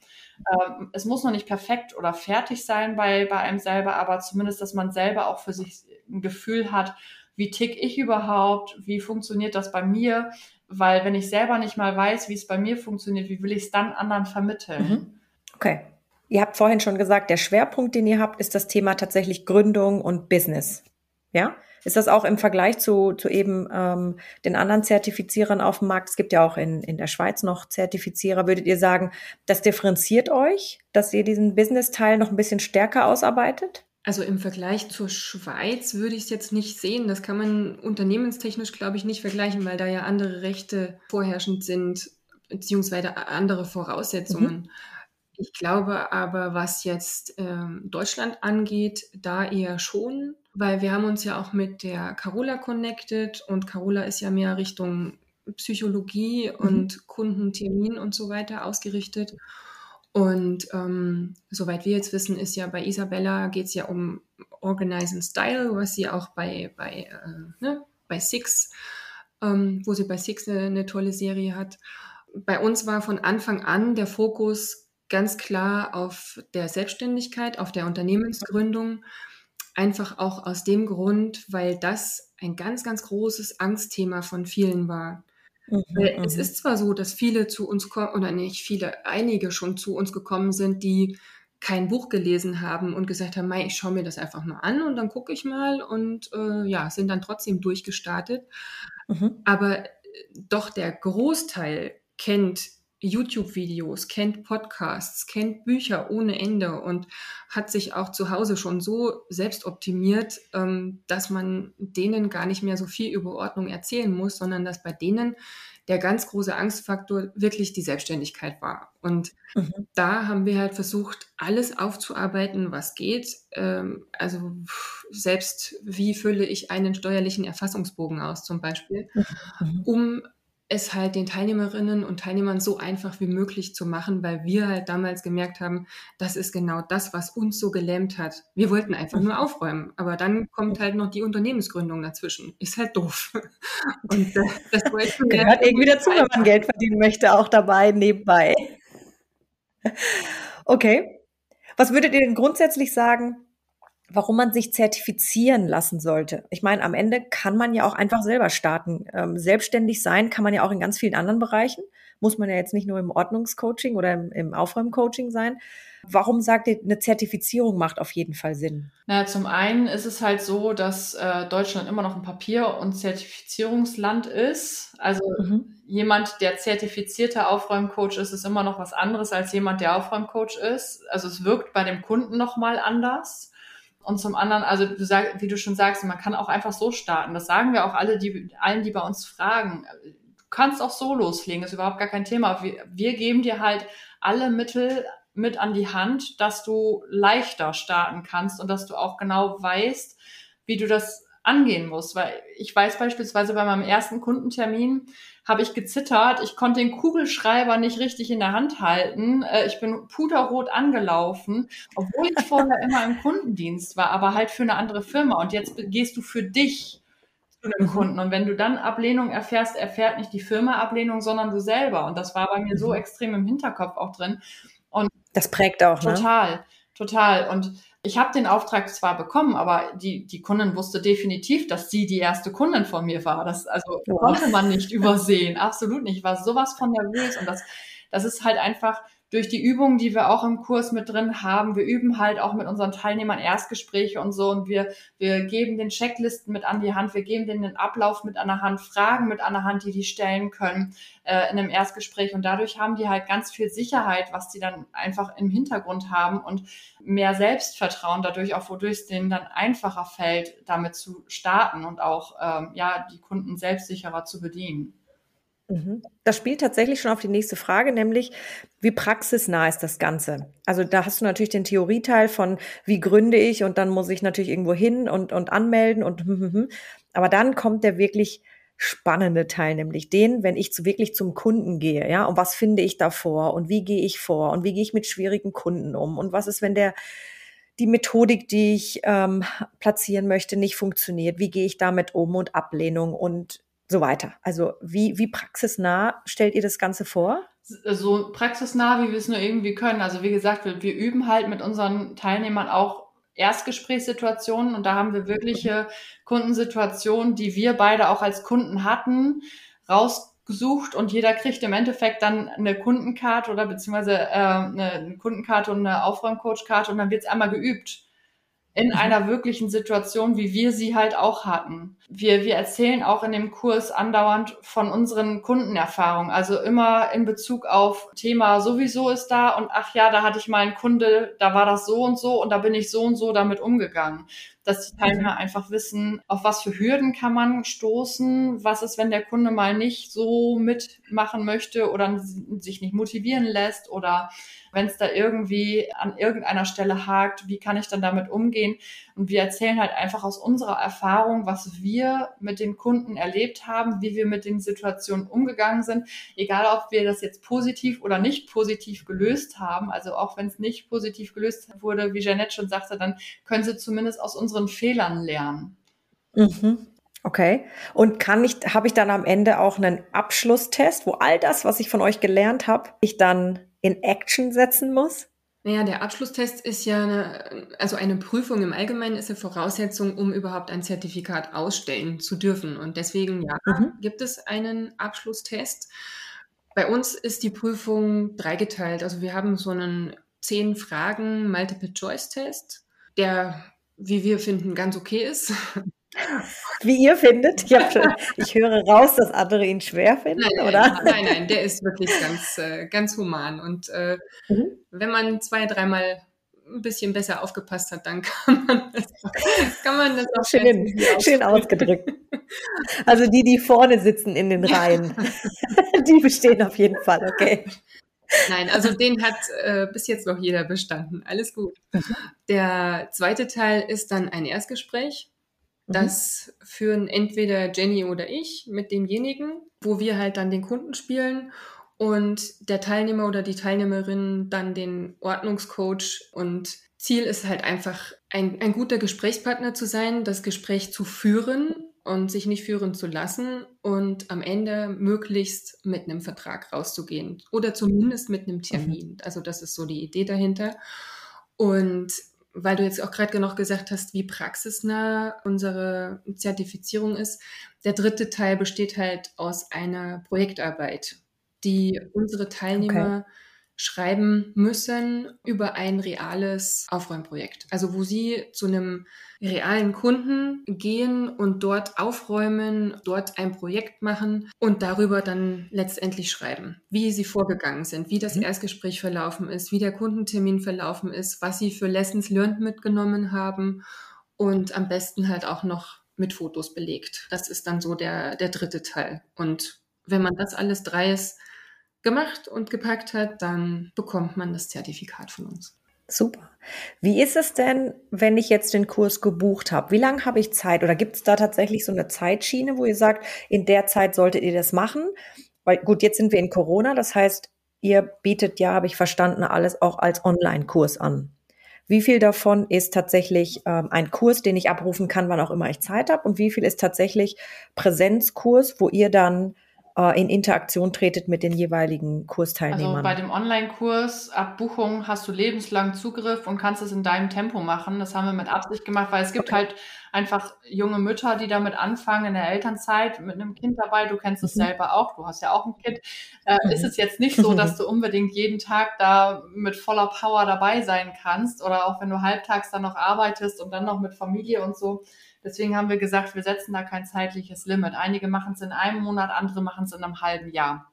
Mhm. Es muss noch nicht perfekt oder fertig sein bei, bei einem selber, aber zumindest, dass man selber auch für sich ein Gefühl hat, wie tick ich überhaupt, wie funktioniert das bei mir, weil wenn ich selber nicht mal weiß, wie es bei mir funktioniert, wie will ich es dann anderen vermitteln? Mhm. Okay. Ihr habt vorhin schon gesagt, der Schwerpunkt, den ihr habt, ist das Thema tatsächlich Gründung und Business. Ja? Ist das auch im Vergleich zu, zu eben ähm, den anderen Zertifizierern auf dem Markt? Es gibt ja auch in, in der Schweiz noch Zertifizierer. Würdet ihr sagen, das differenziert euch, dass ihr diesen Business-Teil noch ein bisschen stärker ausarbeitet? Also im Vergleich zur Schweiz würde ich es jetzt nicht sehen. Das kann man unternehmenstechnisch, glaube ich, nicht vergleichen, weil da ja andere Rechte vorherrschend sind, beziehungsweise andere Voraussetzungen. Mhm. Ich glaube aber, was jetzt ähm, Deutschland angeht, da eher schon, weil wir haben uns ja auch mit der Carola connected und Carola ist ja mehr Richtung Psychologie mhm. und Kundentermin und so weiter ausgerichtet. Und ähm, soweit wir jetzt wissen, ist ja bei Isabella geht es ja um Organize and Style, was sie auch bei, bei, äh, ne, bei Six, ähm, wo sie bei Six eine, eine tolle Serie hat. Bei uns war von Anfang an der Fokus ganz klar auf der Selbstständigkeit, auf der Unternehmensgründung. Einfach auch aus dem Grund, weil das ein ganz, ganz großes Angstthema von vielen war. Mhm, es mhm. ist zwar so, dass viele zu uns kommen, oder nicht viele, einige schon zu uns gekommen sind, die kein Buch gelesen haben und gesagt haben, ich schaue mir das einfach mal an und dann gucke ich mal und äh, ja, sind dann trotzdem durchgestartet. Mhm. Aber äh, doch der Großteil kennt YouTube-Videos, kennt Podcasts, kennt Bücher ohne Ende und hat sich auch zu Hause schon so selbst optimiert, ähm, dass man denen gar nicht mehr so viel über Ordnung erzählen muss, sondern dass bei denen der ganz große Angstfaktor wirklich die Selbstständigkeit war. Und mhm. da haben wir halt versucht, alles aufzuarbeiten, was geht. Ähm, also selbst wie fülle ich einen steuerlichen Erfassungsbogen aus zum Beispiel, mhm. um es halt den Teilnehmerinnen und Teilnehmern so einfach wie möglich zu machen, weil wir halt damals gemerkt haben, das ist genau das, was uns so gelähmt hat. Wir wollten einfach nur aufräumen, aber dann kommt halt noch die Unternehmensgründung dazwischen. Ist halt doof. Und das, das gehört irgendwie dazu, wenn man Geld verdienen möchte, auch dabei nebenbei. Okay. Was würdet ihr denn grundsätzlich sagen? Warum man sich zertifizieren lassen sollte. Ich meine, am Ende kann man ja auch einfach selber starten. Ähm, selbstständig sein kann man ja auch in ganz vielen anderen Bereichen. Muss man ja jetzt nicht nur im Ordnungscoaching oder im, im Aufräumcoaching sein. Warum sagt ihr, eine Zertifizierung macht auf jeden Fall Sinn? Na, zum einen ist es halt so, dass äh, Deutschland immer noch ein Papier- und Zertifizierungsland ist. Also mhm. jemand, der zertifizierter Aufräumcoach ist, ist immer noch was anderes als jemand, der Aufräumcoach ist. Also es wirkt bei dem Kunden nochmal anders. Und zum anderen, also du sag, wie du schon sagst, man kann auch einfach so starten. Das sagen wir auch alle, die, allen, die bei uns fragen. Du kannst auch so loslegen, ist überhaupt gar kein Thema. Wir, wir geben dir halt alle Mittel mit an die Hand, dass du leichter starten kannst und dass du auch genau weißt, wie du das angehen musst. Weil ich weiß beispielsweise bei meinem ersten Kundentermin habe ich gezittert, ich konnte den Kugelschreiber nicht richtig in der Hand halten, äh, ich bin puderrot angelaufen, obwohl ich vorher immer im Kundendienst war, aber halt für eine andere Firma. Und jetzt gehst du für dich zu einem Kunden. Und wenn du dann Ablehnung erfährst, erfährt nicht die Firma Ablehnung, sondern du selber. Und das war bei mir so mhm. extrem im Hinterkopf auch drin. Und das prägt auch, ne? Total, total. Und ich habe den Auftrag zwar bekommen, aber die, die Kundin wusste definitiv, dass sie die erste Kundin von mir war. Das also ja. konnte man nicht übersehen. Absolut nicht. Ich war sowas von nervös und das, das ist halt einfach durch die Übungen, die wir auch im Kurs mit drin haben, wir üben halt auch mit unseren Teilnehmern Erstgespräche und so. Und wir, wir geben den Checklisten mit an die Hand, wir geben denen den Ablauf mit an der Hand, Fragen mit an der Hand, die die stellen können äh, in einem Erstgespräch. Und dadurch haben die halt ganz viel Sicherheit, was die dann einfach im Hintergrund haben und mehr Selbstvertrauen dadurch auch, wodurch es denen dann einfacher fällt, damit zu starten und auch ähm, ja die Kunden selbstsicherer zu bedienen. Mhm. Das spielt tatsächlich schon auf die nächste Frage, nämlich wie praxisnah ist das Ganze? Also da hast du natürlich den Theorieteil von wie gründe ich und dann muss ich natürlich irgendwo hin und, und anmelden und hm, hm, hm. aber dann kommt der wirklich spannende Teil, nämlich den, wenn ich zu, wirklich zum Kunden gehe, ja, und was finde ich da vor und wie gehe ich vor und wie gehe ich mit schwierigen Kunden um und was ist, wenn der die Methodik, die ich ähm, platzieren möchte, nicht funktioniert, wie gehe ich damit um und Ablehnung und so weiter. Also wie, wie praxisnah stellt ihr das Ganze vor? So praxisnah, wie wir es nur irgendwie können. Also wie gesagt, wir, wir üben halt mit unseren Teilnehmern auch Erstgesprächssituationen und da haben wir wirkliche Kundensituationen, die wir beide auch als Kunden hatten, rausgesucht und jeder kriegt im Endeffekt dann eine Kundenkarte oder beziehungsweise äh, eine Kundenkarte und eine Aufräumcoachkarte und dann wird es einmal geübt in einer wirklichen Situation, wie wir sie halt auch hatten. Wir, wir erzählen auch in dem Kurs andauernd von unseren Kundenerfahrungen, also immer in Bezug auf Thema sowieso ist da und ach ja, da hatte ich mal einen Kunde, da war das so und so und da bin ich so und so damit umgegangen dass die Teilnehmer mhm. einfach wissen, auf was für Hürden kann man stoßen, was ist, wenn der Kunde mal nicht so mitmachen möchte oder sich nicht motivieren lässt oder wenn es da irgendwie an irgendeiner Stelle hakt, wie kann ich dann damit umgehen? Und wir erzählen halt einfach aus unserer Erfahrung, was wir mit den Kunden erlebt haben, wie wir mit den Situationen umgegangen sind, egal ob wir das jetzt positiv oder nicht positiv gelöst haben. Also auch wenn es nicht positiv gelöst wurde, wie Jeanette schon sagte, dann können sie zumindest aus unseren Fehlern lernen. Mhm. Okay. Und kann ich, habe ich dann am Ende auch einen Abschlusstest, wo all das, was ich von euch gelernt habe, ich dann in Action setzen muss? Naja, der Abschlusstest ist ja, eine, also eine Prüfung im Allgemeinen ist eine Voraussetzung, um überhaupt ein Zertifikat ausstellen zu dürfen. Und deswegen, ja, mhm. gibt es einen Abschlusstest. Bei uns ist die Prüfung dreigeteilt. Also wir haben so einen zehn Fragen Multiple-Choice-Test, der, wie wir finden, ganz okay ist. Wie ihr findet. Ich, schon, ich höre raus, dass andere ihn schwer finden, nein, oder? Nein, nein, nein, der ist wirklich ganz, äh, ganz human. Und äh, mhm. wenn man zwei, dreimal ein bisschen besser aufgepasst hat, dann kann man das, kann man das auch schön, schön ausgedrückt. Also die, die vorne sitzen in den Reihen, die bestehen auf jeden Fall, okay. Nein, also den hat äh, bis jetzt noch jeder bestanden. Alles gut. Mhm. Der zweite Teil ist dann ein Erstgespräch. Das führen entweder Jenny oder ich mit demjenigen, wo wir halt dann den Kunden spielen und der Teilnehmer oder die Teilnehmerin dann den Ordnungscoach und Ziel ist halt einfach ein, ein guter Gesprächspartner zu sein, das Gespräch zu führen und sich nicht führen zu lassen und am Ende möglichst mit einem Vertrag rauszugehen oder zumindest mit einem Termin. Mhm. Also das ist so die Idee dahinter. Und weil du jetzt auch gerade noch gesagt hast, wie praxisnah unsere Zertifizierung ist. Der dritte Teil besteht halt aus einer Projektarbeit, die unsere Teilnehmer okay schreiben müssen über ein reales Aufräumprojekt. Also wo sie zu einem realen Kunden gehen und dort aufräumen, dort ein Projekt machen und darüber dann letztendlich schreiben, wie sie vorgegangen sind, wie das mhm. Erstgespräch verlaufen ist, wie der Kundentermin verlaufen ist, was sie für Lessons learned mitgenommen haben und am besten halt auch noch mit Fotos belegt. Das ist dann so der, der dritte Teil. Und wenn man das alles dreies gemacht und gepackt hat, dann bekommt man das Zertifikat von uns. Super. Wie ist es denn, wenn ich jetzt den Kurs gebucht habe? Wie lange habe ich Zeit? Oder gibt es da tatsächlich so eine Zeitschiene, wo ihr sagt, in der Zeit solltet ihr das machen? Weil gut, jetzt sind wir in Corona, das heißt, ihr bietet ja, habe ich verstanden, alles auch als Online-Kurs an. Wie viel davon ist tatsächlich ähm, ein Kurs, den ich abrufen kann, wann auch immer ich Zeit habe? Und wie viel ist tatsächlich Präsenzkurs, wo ihr dann äh, in Interaktion tretet mit den jeweiligen Kursteilnehmern. Also bei dem Online-Kurs ab Buchung hast du lebenslang Zugriff und kannst es in deinem Tempo machen. Das haben wir mit Absicht gemacht, weil es gibt okay. halt einfach junge Mütter, die damit anfangen in der Elternzeit mit einem Kind dabei. Du kennst es mhm. selber auch, du hast ja auch ein Kind. Äh, mhm. Ist es jetzt nicht so, dass du unbedingt jeden Tag da mit voller Power dabei sein kannst oder auch wenn du halbtags dann noch arbeitest und dann noch mit Familie und so Deswegen haben wir gesagt, wir setzen da kein zeitliches Limit. Einige machen es in einem Monat, andere machen es in einem halben Jahr.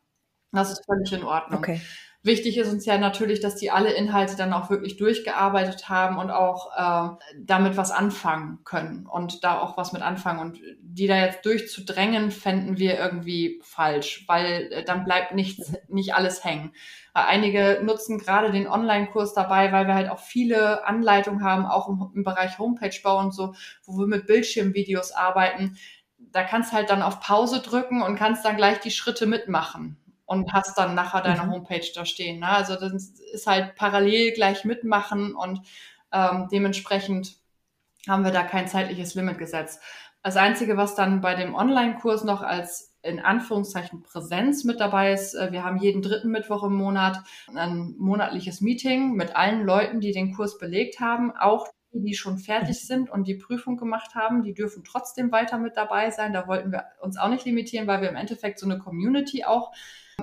Das ist völlig in Ordnung. Okay. Wichtig ist uns ja natürlich, dass die alle Inhalte dann auch wirklich durchgearbeitet haben und auch äh, damit was anfangen können und da auch was mit anfangen. Und die da jetzt durchzudrängen, fänden wir irgendwie falsch, weil äh, dann bleibt nichts, nicht alles hängen. Einige nutzen gerade den Online-Kurs dabei, weil wir halt auch viele Anleitungen haben, auch im, im Bereich Homepage-Bau und so, wo wir mit Bildschirmvideos arbeiten. Da kannst halt dann auf Pause drücken und kannst dann gleich die Schritte mitmachen und hast dann nachher deine mhm. Homepage da stehen. Ne? Also das ist halt parallel gleich mitmachen und ähm, dementsprechend haben wir da kein zeitliches Limit gesetzt. Das Einzige, was dann bei dem Online-Kurs noch als in Anführungszeichen Präsenz mit dabei ist. Äh, wir haben jeden dritten Mittwoch im Monat ein monatliches Meeting mit allen Leuten, die den Kurs belegt haben, auch die, die schon fertig sind und die Prüfung gemacht haben, die dürfen trotzdem weiter mit dabei sein. Da wollten wir uns auch nicht limitieren, weil wir im Endeffekt so eine Community auch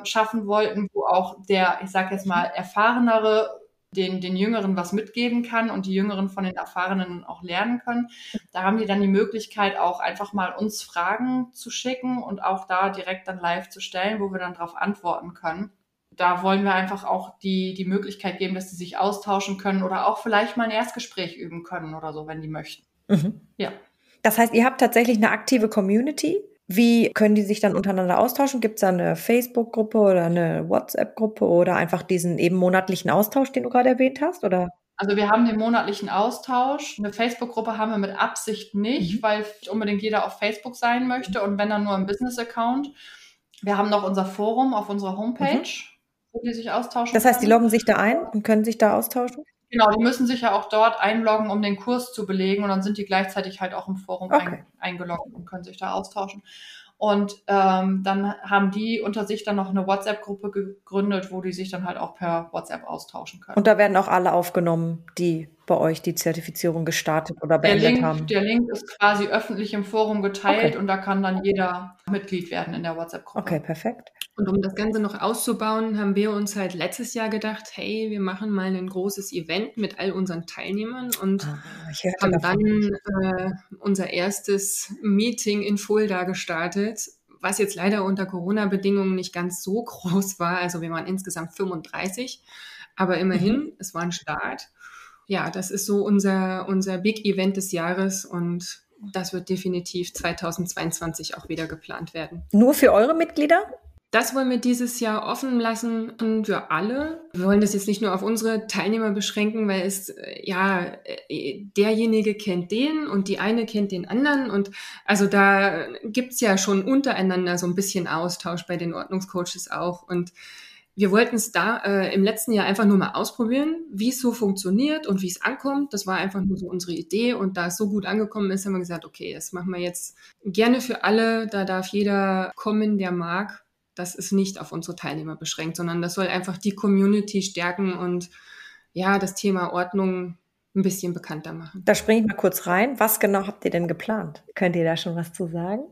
schaffen wollten, wo auch der, ich sage jetzt mal, erfahrenere den, den Jüngeren was mitgeben kann und die Jüngeren von den Erfahrenen auch lernen können. Da haben die dann die Möglichkeit, auch einfach mal uns Fragen zu schicken und auch da direkt dann live zu stellen, wo wir dann darauf antworten können. Da wollen wir einfach auch die, die Möglichkeit geben, dass sie sich austauschen können oder auch vielleicht mal ein Erstgespräch üben können oder so, wenn die möchten. Mhm. Ja. Das heißt, ihr habt tatsächlich eine aktive Community, wie können die sich dann untereinander austauschen? Gibt es da eine Facebook-Gruppe oder eine WhatsApp-Gruppe oder einfach diesen eben monatlichen Austausch, den du gerade erwähnt hast? Oder? Also wir haben den monatlichen Austausch. Eine Facebook-Gruppe haben wir mit Absicht nicht, mhm. weil nicht unbedingt jeder auf Facebook sein möchte und wenn dann nur ein Business-Account. Wir haben noch unser Forum auf unserer Homepage, mhm. wo die sich austauschen. Das heißt, die loggen sich da ein und können sich da austauschen? Genau, die müssen sich ja auch dort einloggen, um den Kurs zu belegen und dann sind die gleichzeitig halt auch im Forum okay. ein, eingeloggt und können sich da austauschen. Und ähm, dann haben die unter sich dann noch eine WhatsApp-Gruppe gegründet, wo die sich dann halt auch per WhatsApp austauschen können. Und da werden auch alle aufgenommen, die bei euch die Zertifizierung gestartet oder beendet der Link, haben. Der Link ist quasi öffentlich im Forum geteilt okay. und da kann dann jeder Mitglied werden in der WhatsApp-Gruppe. Okay, perfekt. Und um das Ganze noch auszubauen, haben wir uns halt letztes Jahr gedacht, hey, wir machen mal ein großes Event mit all unseren Teilnehmern und ah, haben dann äh, unser erstes Meeting in Fulda gestartet, was jetzt leider unter Corona-Bedingungen nicht ganz so groß war. Also wir waren insgesamt 35, aber immerhin, mhm. es war ein Start. Ja, das ist so unser, unser Big Event des Jahres und das wird definitiv 2022 auch wieder geplant werden. Nur für eure Mitglieder? Das wollen wir dieses Jahr offen lassen für alle. Wir wollen das jetzt nicht nur auf unsere Teilnehmer beschränken, weil es, äh, ja, äh, derjenige kennt den und die eine kennt den anderen. Und also da gibt's ja schon untereinander so ein bisschen Austausch bei den Ordnungscoaches auch. Und wir wollten es da äh, im letzten Jahr einfach nur mal ausprobieren, wie es so funktioniert und wie es ankommt. Das war einfach nur so unsere Idee. Und da es so gut angekommen ist, haben wir gesagt, okay, das machen wir jetzt gerne für alle. Da darf jeder kommen, der mag das ist nicht auf unsere Teilnehmer beschränkt, sondern das soll einfach die Community stärken und ja, das Thema Ordnung ein bisschen bekannter machen. Da springe ich mal kurz rein. Was genau habt ihr denn geplant? Könnt ihr da schon was zu sagen?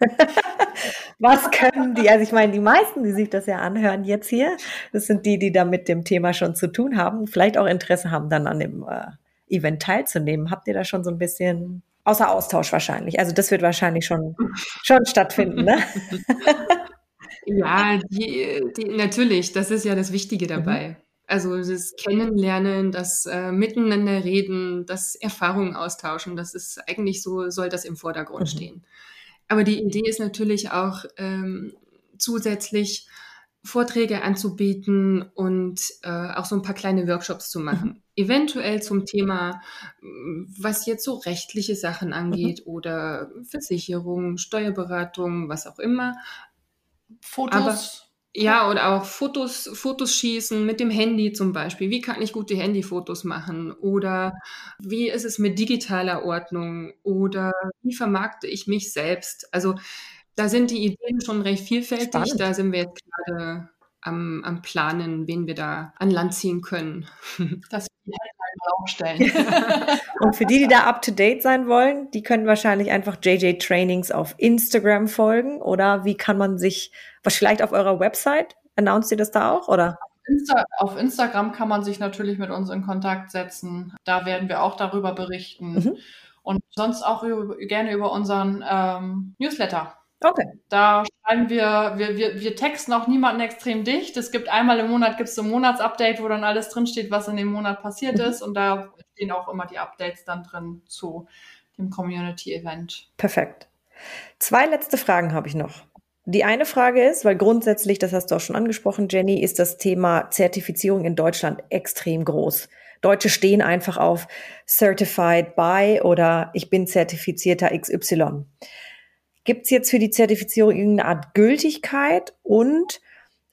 was können die? Also ich meine, die meisten, die sich das ja anhören jetzt hier, das sind die, die da mit dem Thema schon zu tun haben, vielleicht auch Interesse haben, dann an dem äh, Event teilzunehmen. Habt ihr da schon so ein bisschen außer Austausch wahrscheinlich? Also das wird wahrscheinlich schon schon stattfinden, ne? ja, die, die, natürlich. Das ist ja das Wichtige mhm. dabei. Mhm. Also das Kennenlernen, das äh, Miteinander reden, das Erfahrungen austauschen, das ist eigentlich so, soll das im Vordergrund mhm. stehen. Aber die Idee ist natürlich auch ähm, zusätzlich Vorträge anzubieten und äh, auch so ein paar kleine Workshops zu machen. Mhm. Eventuell zum Thema, was jetzt so rechtliche Sachen angeht mhm. oder Versicherung, Steuerberatung, was auch immer. Fotos. Aber, ja, oder auch Fotos, Fotos schießen mit dem Handy zum Beispiel. Wie kann ich gute Handyfotos machen? Oder wie ist es mit digitaler Ordnung? Oder wie vermarkte ich mich selbst? Also da sind die Ideen schon recht vielfältig. Spannend. Da sind wir jetzt gerade am, am Planen, wen wir da an Land ziehen können. Das wir halt aufstellen. Und für die, die da up to date sein wollen, die können wahrscheinlich einfach JJ Trainings auf Instagram folgen oder wie kann man sich, was vielleicht auf eurer Website, announced ihr das da auch oder? Insta auf Instagram kann man sich natürlich mit uns in Kontakt setzen. Da werden wir auch darüber berichten. Mhm. Und sonst auch über, gerne über unseren ähm, Newsletter. Okay. Da schreiben wir, wir, wir, wir texten auch niemanden extrem dicht. Es gibt einmal im Monat gibt's so ein Monatsupdate, wo dann alles drinsteht, was in dem Monat passiert mhm. ist. Und da stehen auch immer die Updates dann drin zu dem Community-Event. Perfekt. Zwei letzte Fragen habe ich noch. Die eine Frage ist, weil grundsätzlich, das hast du auch schon angesprochen, Jenny, ist das Thema Zertifizierung in Deutschland extrem groß. Deutsche stehen einfach auf Certified by oder ich bin zertifizierter XY. Gibt es jetzt für die Zertifizierung irgendeine Art Gültigkeit und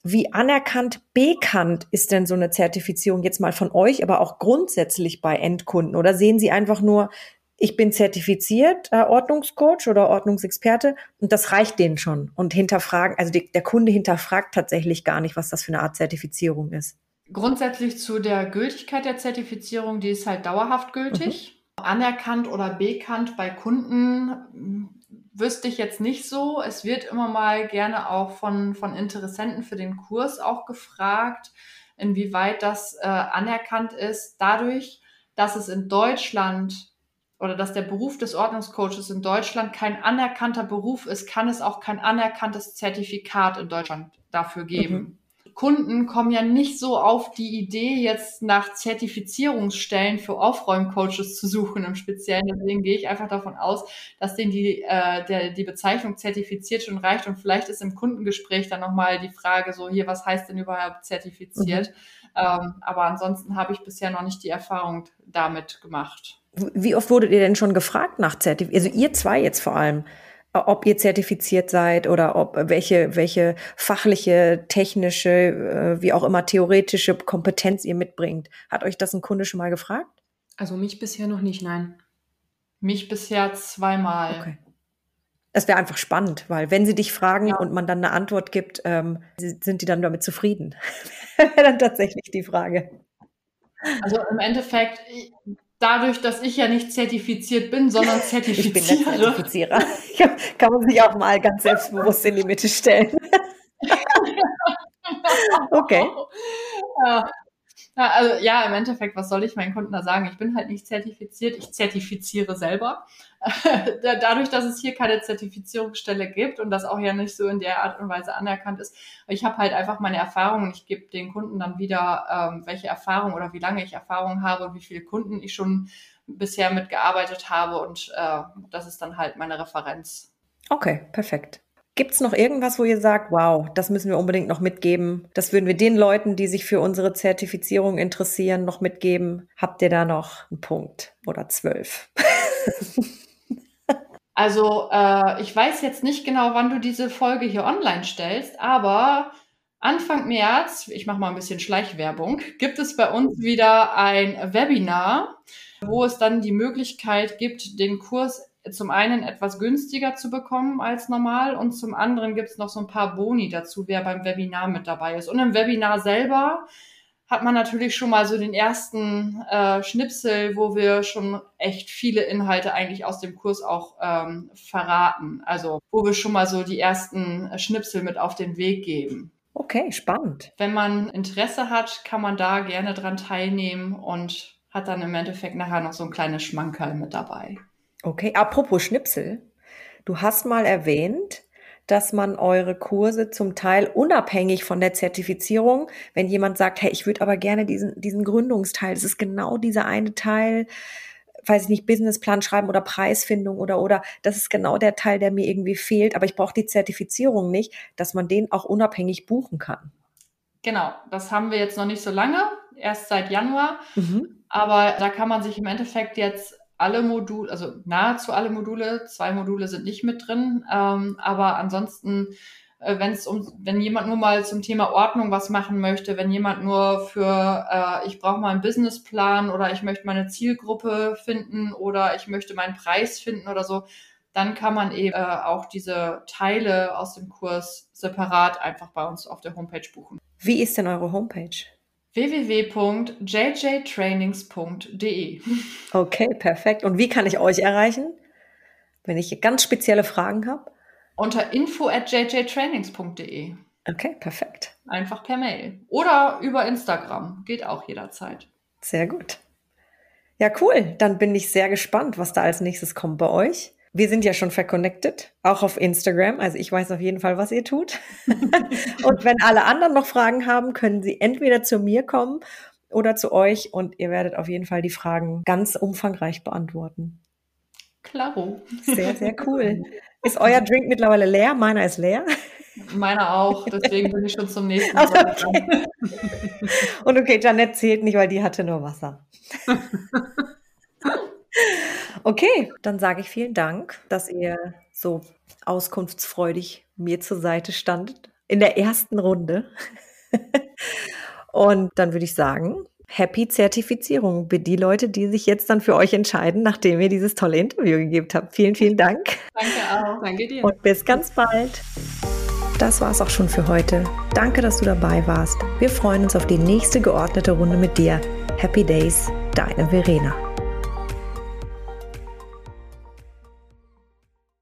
wie anerkannt, bekannt ist denn so eine Zertifizierung jetzt mal von euch, aber auch grundsätzlich bei Endkunden? Oder sehen Sie einfach nur, ich bin zertifiziert, äh, Ordnungscoach oder Ordnungsexperte und das reicht denen schon und hinterfragen, also die, der Kunde hinterfragt tatsächlich gar nicht, was das für eine Art Zertifizierung ist. Grundsätzlich zu der Gültigkeit der Zertifizierung, die ist halt dauerhaft gültig. Mhm. Anerkannt oder bekannt bei Kunden wüsste ich jetzt nicht so. Es wird immer mal gerne auch von, von Interessenten für den Kurs auch gefragt, inwieweit das äh, anerkannt ist. Dadurch, dass es in Deutschland oder dass der Beruf des Ordnungscoaches in Deutschland kein anerkannter Beruf ist, kann es auch kein anerkanntes Zertifikat in Deutschland dafür geben. Mhm. Kunden kommen ja nicht so auf die Idee, jetzt nach Zertifizierungsstellen für Aufräumcoaches zu suchen im Speziellen. Deswegen gehe ich einfach davon aus, dass denen die, äh, der, die Bezeichnung zertifiziert schon reicht und vielleicht ist im Kundengespräch dann nochmal die Frage so, hier, was heißt denn überhaupt zertifiziert? Mhm. Ähm, aber ansonsten habe ich bisher noch nicht die Erfahrung damit gemacht. Wie oft wurdet ihr denn schon gefragt nach Zertifizierung? Also ihr zwei jetzt vor allem ob ihr zertifiziert seid oder ob welche, welche fachliche, technische, äh, wie auch immer theoretische Kompetenz ihr mitbringt. Hat euch das ein Kunde schon mal gefragt? Also mich bisher noch nicht, nein. Mich bisher zweimal. Okay. Das wäre einfach spannend, weil wenn sie dich fragen ja. und man dann eine Antwort gibt, ähm, sind die dann damit zufrieden? wäre dann tatsächlich die Frage. Also im Endeffekt, dadurch, dass ich ja nicht zertifiziert bin, sondern zertifiziere. Ich bin der Zertifizierer. Kann man sich auch mal ganz selbstbewusst in die Mitte stellen. okay. Ja. Also ja, im Endeffekt, was soll ich meinen Kunden da sagen? Ich bin halt nicht zertifiziert, ich zertifiziere selber. Dadurch, dass es hier keine Zertifizierungsstelle gibt und das auch ja nicht so in der Art und Weise anerkannt ist, ich habe halt einfach meine Erfahrungen. Ich gebe den Kunden dann wieder, ähm, welche Erfahrung oder wie lange ich Erfahrung habe und wie viele Kunden ich schon bisher mitgearbeitet habe und äh, das ist dann halt meine Referenz. Okay, perfekt. Gibt es noch irgendwas, wo ihr sagt, wow, das müssen wir unbedingt noch mitgeben? Das würden wir den Leuten, die sich für unsere Zertifizierung interessieren, noch mitgeben. Habt ihr da noch einen Punkt oder zwölf? also äh, ich weiß jetzt nicht genau, wann du diese Folge hier online stellst, aber Anfang März, ich mache mal ein bisschen Schleichwerbung, gibt es bei uns wieder ein Webinar, wo es dann die Möglichkeit gibt, den Kurs zum einen etwas günstiger zu bekommen als normal und zum anderen gibt es noch so ein paar Boni dazu, wer beim Webinar mit dabei ist. Und im Webinar selber hat man natürlich schon mal so den ersten äh, Schnipsel, wo wir schon echt viele Inhalte eigentlich aus dem Kurs auch ähm, verraten. Also wo wir schon mal so die ersten Schnipsel mit auf den Weg geben. Okay, spannend. Wenn man Interesse hat, kann man da gerne dran teilnehmen und hat dann im Endeffekt nachher noch so ein kleines Schmankerl mit dabei. Okay, apropos Schnipsel. Du hast mal erwähnt, dass man eure Kurse zum Teil unabhängig von der Zertifizierung, wenn jemand sagt, hey, ich würde aber gerne diesen, diesen Gründungsteil, das ist genau dieser eine Teil, weiß ich nicht, Businessplan schreiben oder Preisfindung oder, oder, das ist genau der Teil, der mir irgendwie fehlt, aber ich brauche die Zertifizierung nicht, dass man den auch unabhängig buchen kann. Genau, das haben wir jetzt noch nicht so lange, erst seit Januar, mhm. aber da kann man sich im Endeffekt jetzt alle Module, also nahezu alle Module, zwei Module sind nicht mit drin, ähm, aber ansonsten, äh, wenn es um, wenn jemand nur mal zum Thema Ordnung was machen möchte, wenn jemand nur für, äh, ich brauche mal einen Businessplan oder ich möchte meine Zielgruppe finden oder ich möchte meinen Preis finden oder so, dann kann man eben äh, auch diese Teile aus dem Kurs separat einfach bei uns auf der Homepage buchen. Wie ist denn eure Homepage? www.jjtrainings.de. Okay, perfekt. Und wie kann ich euch erreichen, wenn ich ganz spezielle Fragen habe? Unter info at jjtrainings.de. Okay, perfekt. Einfach per Mail. Oder über Instagram. Geht auch jederzeit. Sehr gut. Ja, cool. Dann bin ich sehr gespannt, was da als nächstes kommt bei euch. Wir sind ja schon verconnected, auch auf Instagram. Also ich weiß auf jeden Fall, was ihr tut. und wenn alle anderen noch Fragen haben, können sie entweder zu mir kommen oder zu euch und ihr werdet auf jeden Fall die Fragen ganz umfangreich beantworten. Klaro. Sehr, sehr cool. Ist euer Drink mittlerweile leer? Meiner ist leer. Meiner auch, deswegen bin ich schon zum nächsten Mal. Also okay. Und okay, Janette zählt nicht, weil die hatte nur Wasser. Okay, dann sage ich vielen Dank, dass ihr so auskunftsfreudig mir zur Seite standet in der ersten Runde. Und dann würde ich sagen, Happy Zertifizierung für die Leute, die sich jetzt dann für euch entscheiden, nachdem ihr dieses tolle Interview gegeben habt. Vielen, vielen Dank. Danke auch. Danke dir. Und bis ganz bald. Das war's auch schon für heute. Danke, dass du dabei warst. Wir freuen uns auf die nächste geordnete Runde mit dir. Happy Days, deine Verena.